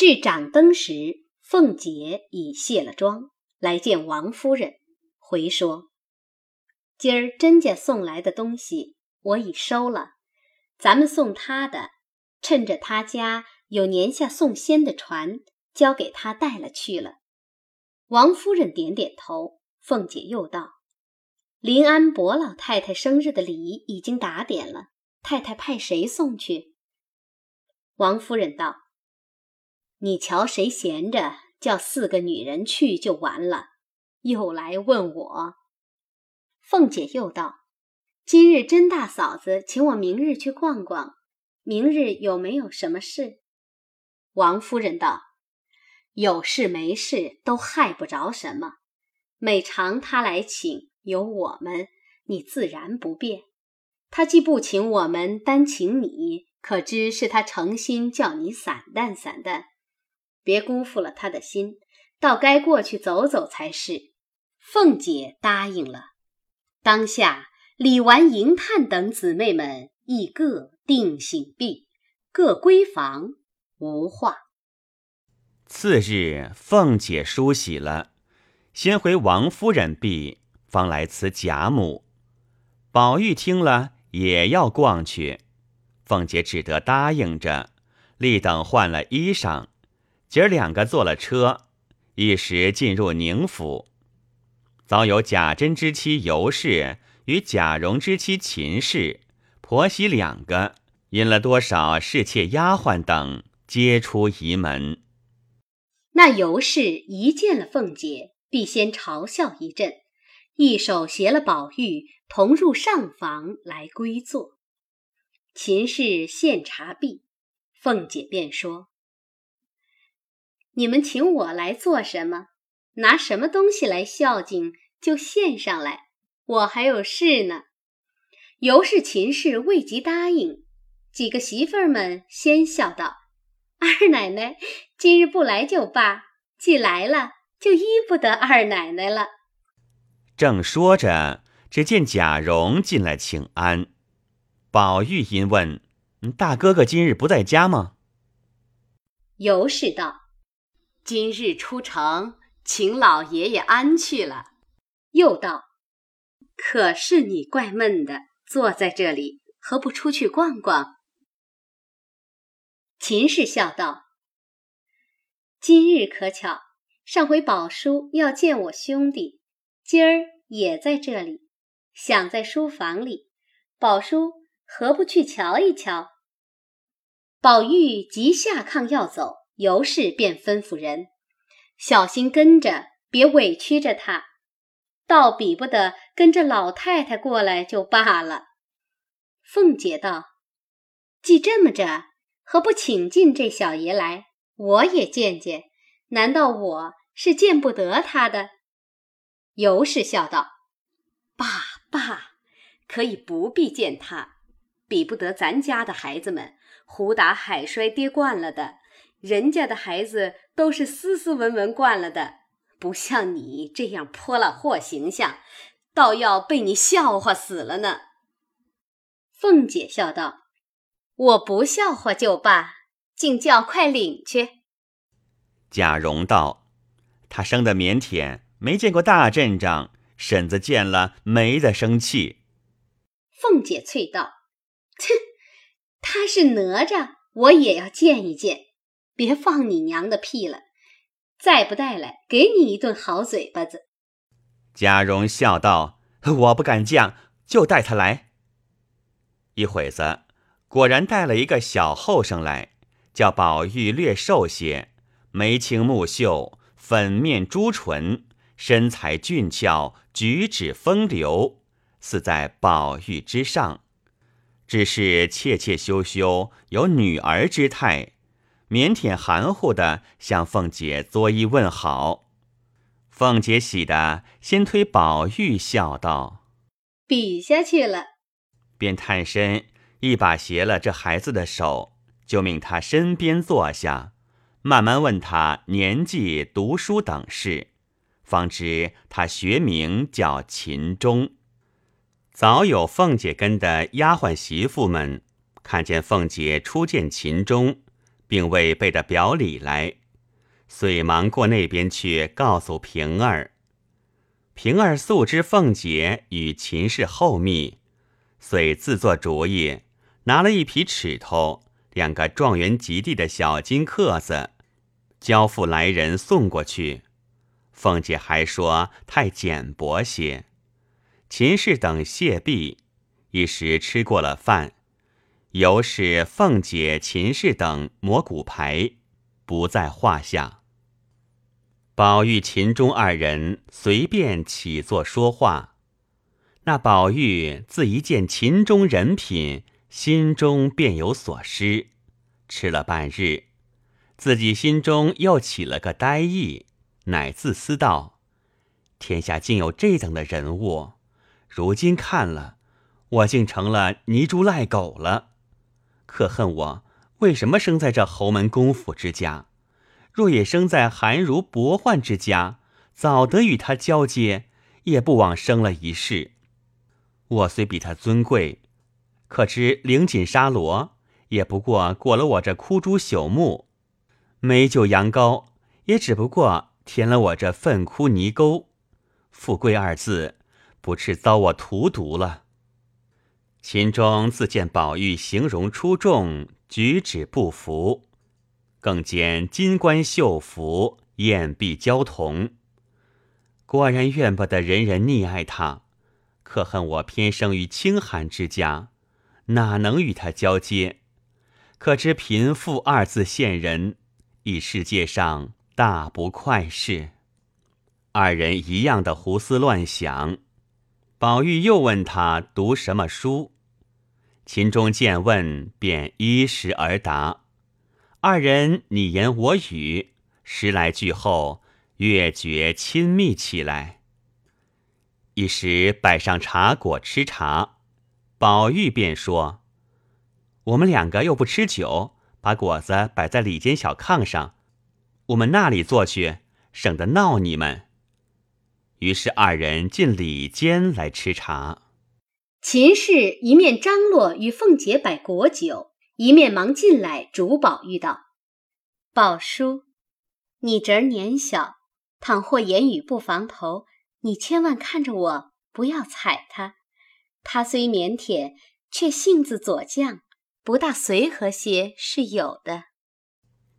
至掌灯时，凤姐已卸了妆，来见王夫人，回说：“今儿甄家送来的东西，我已收了。咱们送他的，趁着他家有年下送仙的船，交给他带了去了。”王夫人点点头。凤姐又道：“临安伯老太太生日的礼已经打点了，太太派谁送去？”王夫人道：“你瞧谁闲着，叫四个女人去就完了。”又来问我。凤姐又道：“今日甄大嫂子请我明日去逛逛，明日有没有什么事？”王夫人道：“有事没事都害不着什么。”每常他来请，有我们，你自然不便。他既不请我们，单请你，可知是他诚心叫你散淡散淡，别辜负了他的心。倒该过去走走才是。凤姐答应了。当下李纨、银探等姊妹们亦各定醒毕，各归房，无话。次日，凤姐梳洗了。先回王夫人毕，方来辞贾母。宝玉听了，也要逛去。凤姐只得答应着，立等换了衣裳，姐儿两个坐了车，一时进入宁府。早有贾珍之妻尤氏与贾蓉之妻秦氏、婆媳两个，引了多少侍妾丫鬟等，皆出仪门。那尤氏一见了凤姐。必先嘲笑一阵，一手携了宝玉同入上房来归坐。秦氏献茶毕，凤姐便说：“你们请我来做什么？拿什么东西来孝敬，就献上来。我还有事呢。”尤氏、秦氏未及答应，几个媳妇儿们先笑道：“二奶奶今日不来就罢，既来了。”就依不得二奶奶了。正说着，只见贾蓉进来请安。宝玉因问：“大哥哥今日不在家吗？”尤氏道：“今日出城，请老爷爷安去了。”又道：“可是你怪闷的，坐在这里，何不出去逛逛？”秦氏笑道：“今日可巧。”上回宝叔要见我兄弟，今儿也在这里，想在书房里。宝叔何不去瞧一瞧？宝玉急下炕要走，尤氏便吩咐人小心跟着，别委屈着他。倒比不得跟着老太太过来就罢了。凤姐道：“既这么着，何不请进这小爷来，我也见见？难道我？”是见不得他的，尤氏笑道：“爸爸，可以不必见他，比不得咱家的孩子们，胡打海摔跌惯了的，人家的孩子都是斯斯文文惯了的，不像你这样泼了货形象，倒要被你笑话死了呢。”凤姐笑道：“我不笑话就罢，竟叫快领去。”贾蓉道。他生的腼腆，没见过大阵仗，婶子见了没得生气。凤姐啐道：“ 哼，他是哪吒，我也要见一见，别放你娘的屁了！再不带来，给你一顿好嘴巴子。”贾蓉笑道：“我不敢犟，就带他来。”一会子，果然带了一个小后生来，叫宝玉略瘦些，眉清目秀。粉面朱唇，身材俊俏，举止风流，似在宝玉之上。只是怯怯羞羞，有女儿之态，腼腆含糊的向凤姐作揖问好。凤姐喜的先推宝玉，笑道：“比下去了。”便探身一把携了这孩子的手，就命他身边坐下。慢慢问他年纪、读书等事，方知他学名叫秦钟。早有凤姐跟的丫鬟媳妇们看见凤姐初见秦钟，并未备的表里来，遂忙过那边去告诉平儿。平儿素知凤姐与秦氏厚密，遂自作主意，拿了一匹尺头、两个状元及第的小金刻子，交付来人送过去。凤姐还说太简薄些。秦氏等谢毕，一时吃过了饭。尤是凤姐、秦氏等磨骨牌，不在话下。宝玉、秦钟二人随便起坐说话。那宝玉自一见秦钟人品，心中便有所失。吃了半日，自己心中又起了个呆意，乃自思道：天下竟有这等的人物，如今看了，我竟成了泥猪赖狗了。可恨我为什么生在这侯门公府之家？若也生在寒儒薄宦之家，早得与他交接，也不枉生了一世。我虽比他尊贵，可知领锦纱罗，也不过裹了我这枯竹朽木；美酒羊羔，也只不过填了我这粪窟泥沟。富贵二字，不啻遭我荼毒了。秦钟自见宝玉形容出众，举止不符，更见金冠绣服，燕璧交同，果然怨不得人人溺爱他。可恨我偏生于清寒之家，哪能与他交接？可知贫富二字现人，以世界上大不快事。二人一样的胡思乱想。宝玉又问他读什么书，秦钟见问，便依时而答。二人你言我语，十来句后，越觉亲密起来。一时摆上茶果吃茶，宝玉便说：“我们两个又不吃酒，把果子摆在里间小炕上，我们那里坐去，省得闹你们。”于是二人进里间来吃茶。秦氏一面张罗与凤姐摆果酒，一面忙进来主宝玉道：“宝叔，你侄儿年小，倘或言语不防头，你千万看着我，不要踩他。他虽腼腆，却性子左犟，不大随和些是有的。”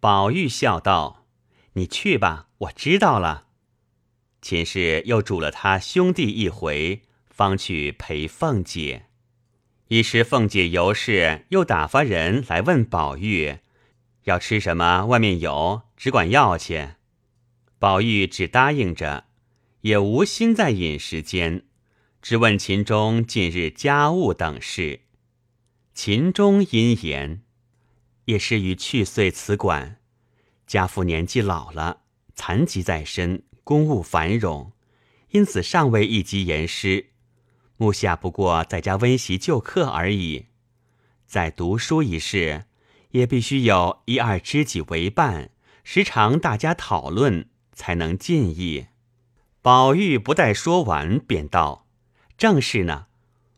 宝玉笑道：“你去吧，我知道了。”秦氏又嘱了他兄弟一回，方去陪凤姐。一时凤姐尤氏又打发人来问宝玉要吃什么，外面有，只管要去。宝玉只答应着，也无心在饮食间，只问秦钟近日家务等事。秦钟因言，也是于去岁辞馆，家父年纪老了，残疾在身。公务繁荣，因此尚未一及言师。目下不过在家温习旧课而已。在读书一事，也必须有一二知己为伴，时常大家讨论，才能进意。宝玉不待说完，便道：“正是呢。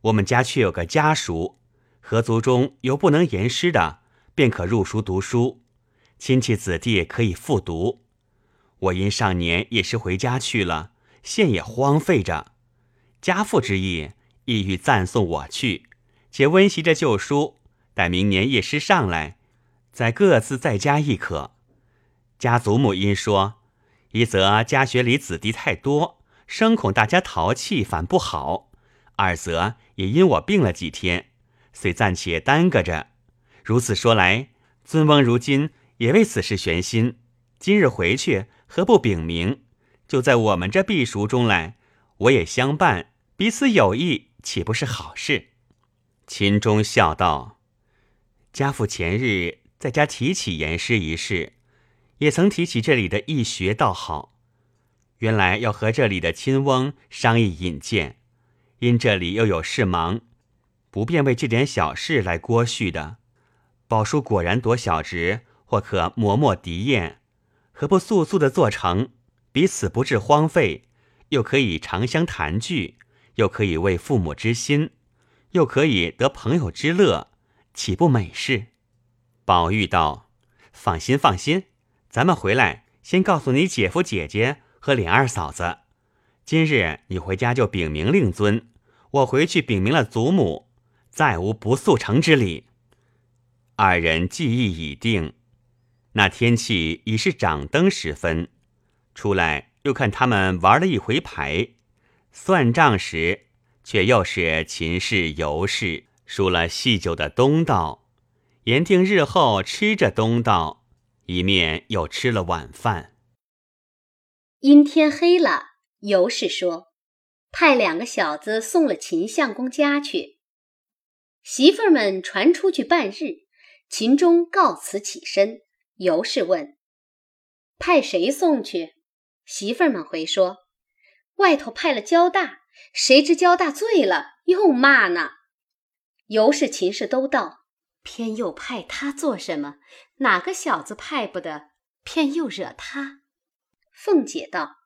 我们家却有个家属，合族中有不能言师的，便可入塾读书，亲戚子弟可以复读。”我因上年也是回家去了，现也荒废着。家父之意，意欲暂送我去，且温习着旧书，待明年夜师上来，再各自在家亦可。家祖母因说，一则家学里子弟太多，生恐大家淘气，反不好；二则也因我病了几天，遂暂且耽搁着。如此说来，尊翁如今也为此事悬心，今日回去。何不禀明？就在我们这避暑中来，我也相伴，彼此有益，岂不是好事？秦钟笑道：“家父前日在家提起言师一事，也曾提起这里的易学，倒好。原来要和这里的亲翁商议引荐，因这里又有事忙，不便为这点小事来过续的。宝叔果然夺小职，或可磨墨敌砚。”何不速速的做成，彼此不致荒废，又可以长相谈聚，又可以为父母之心，又可以得朋友之乐，岂不美事？宝玉道：“放心，放心，咱们回来先告诉你姐夫、姐姐和琏二嫂子。今日你回家就禀明令尊，我回去禀明了祖母，再无不速成之理。二人计议已定。那天气已是掌灯时分，出来又看他们玩了一回牌，算账时却又是秦氏、尤氏输了细酒的东道，言定日后吃着东道，一面又吃了晚饭。阴天黑了，尤氏说：“派两个小子送了秦相公家去。”媳妇儿们传出去半日，秦钟告辞起身。尤氏问：“派谁送去？”媳妇儿们回说：“外头派了焦大，谁知焦大醉了，又骂呢。”尤氏、秦氏都道：“偏又派他做什么？哪个小子派不得？偏又惹他。”凤姐道：“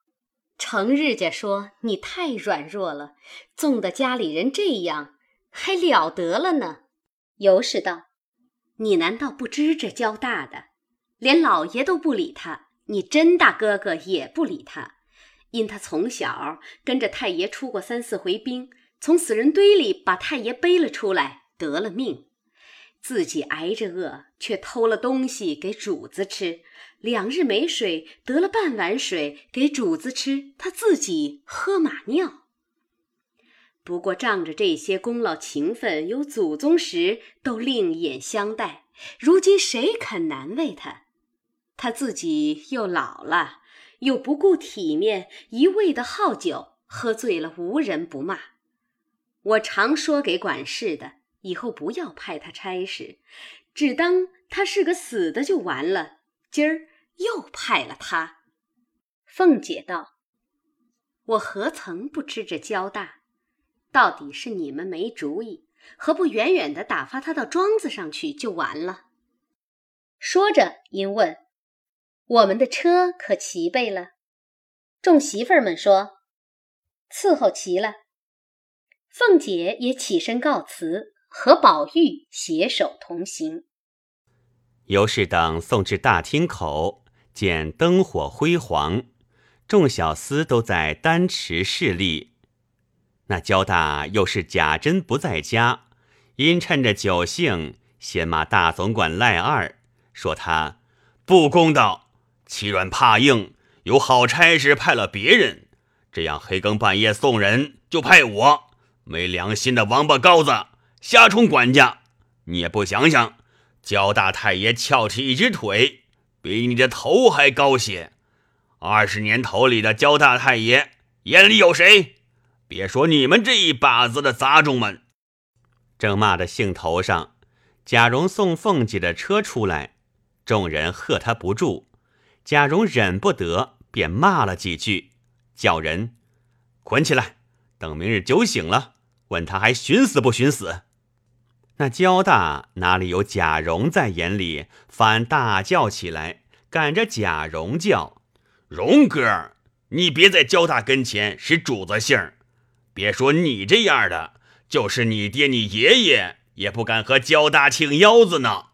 程日家说你太软弱了，纵得家里人这样，还了得了呢。”尤氏道：“你难道不知这焦大的？”连老爷都不理他，你甄大哥哥也不理他，因他从小跟着太爷出过三四回兵，从死人堆里把太爷背了出来，得了命，自己挨着饿，却偷了东西给主子吃，两日没水，得了半碗水给主子吃，他自己喝马尿。不过仗着这些功劳情分，有祖宗时都另眼相待，如今谁肯难为他？他自己又老了，又不顾体面，一味的好酒，喝醉了无人不骂。我常说给管事的，以后不要派他差事，只当他是个死的就完了。今儿又派了他。凤姐道：“我何曾不知这交大？到底是你们没主意，何不远远的打发他到庄子上去就完了？”说着，因问。我们的车可齐备了，众媳妇儿们说：“伺候齐了。”凤姐也起身告辞，和宝玉携手同行。尤氏等送至大厅口，见灯火辉煌，众小厮都在丹池侍立。那焦大又是贾珍不在家，因趁着酒兴，先骂大总管赖二，说他不公道。欺软怕硬，有好差事派了别人，这样黑更半夜送人就派我，没良心的王八羔子，瞎充管家！你也不想想，焦大太爷翘起一只腿，比你的头还高些。二十年头里的焦大太爷眼里有谁？别说你们这一把子的杂种们！正骂的兴头上，贾蓉送凤姐的车出来，众人喝他不住。贾蓉忍不得，便骂了几句，叫人捆起来，等明日酒醒了，问他还寻死不寻死。那焦大哪里有贾蓉在眼里，反大叫起来，赶着贾蓉叫：“蓉哥，你别在焦大跟前使主子性儿，别说你这样的，就是你爹你爷爷也不敢和焦大庆腰子呢。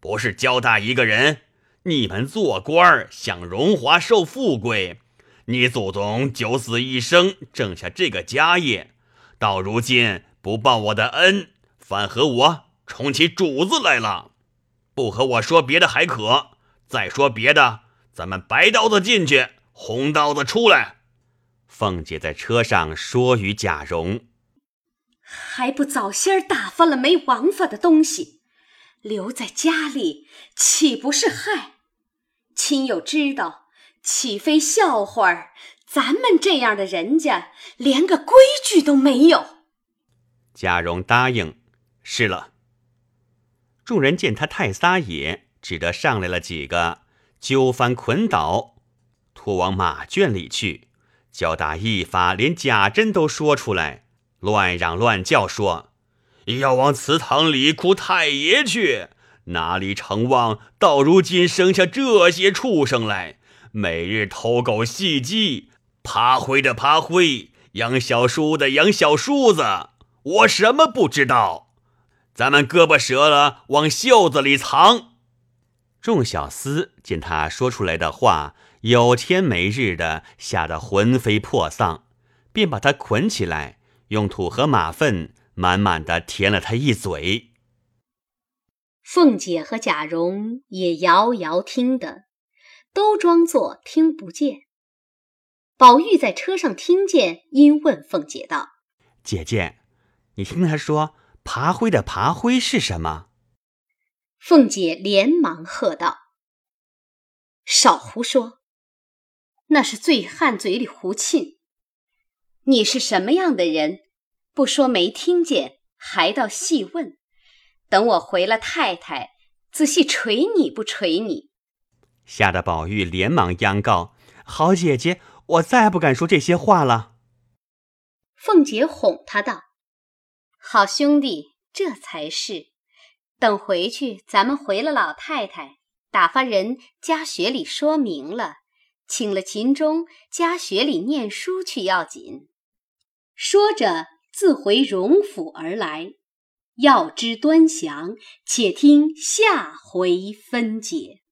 不是焦大一个人。”你们做官享荣华受富贵，你祖宗九死一生挣下这个家业，到如今不报我的恩，反和我充起主子来了。不和我说别的还可，再说别的，咱们白刀子进去，红刀子出来。凤姐在车上说与贾蓉，还不早些打发了没王法的东西，留在家里岂不是害？亲友知道，岂非笑话儿？咱们这样的人家，连个规矩都没有。贾蓉答应，是了。众人见他太撒野，只得上来了几个，揪翻捆倒，拖往马圈里去。焦大一发，连贾珍都说出来，乱嚷乱叫说：“要往祠堂里哭太爷去。”哪里成望到如今生下这些畜生来，每日偷狗戏鸡，爬灰的爬灰，养小叔的养小叔子，我什么不知道？咱们胳膊折了往袖子里藏。众小厮见他说出来的话有天没日的，吓得魂飞魄丧，便把他捆起来，用土和马粪满满的填了他一嘴。凤姐和贾蓉也遥遥听得，都装作听不见。宝玉在车上听见，因问凤姐道：“姐姐，你听他说爬灰的爬灰是什么？”凤姐连忙喝道：“少胡说！那是醉汉嘴里胡沁。你是什么样的人？不说没听见，还到细问。”等我回了太太，仔细捶你不捶你？吓得宝玉连忙央告：“好姐姐，我再不敢说这些话了。”凤姐哄他道：“好兄弟，这才是。等回去，咱们回了老太太，打发人家学里说明了，请了秦钟家学里念书去要紧。”说着，自回荣府而来。要知端详，且听下回分解。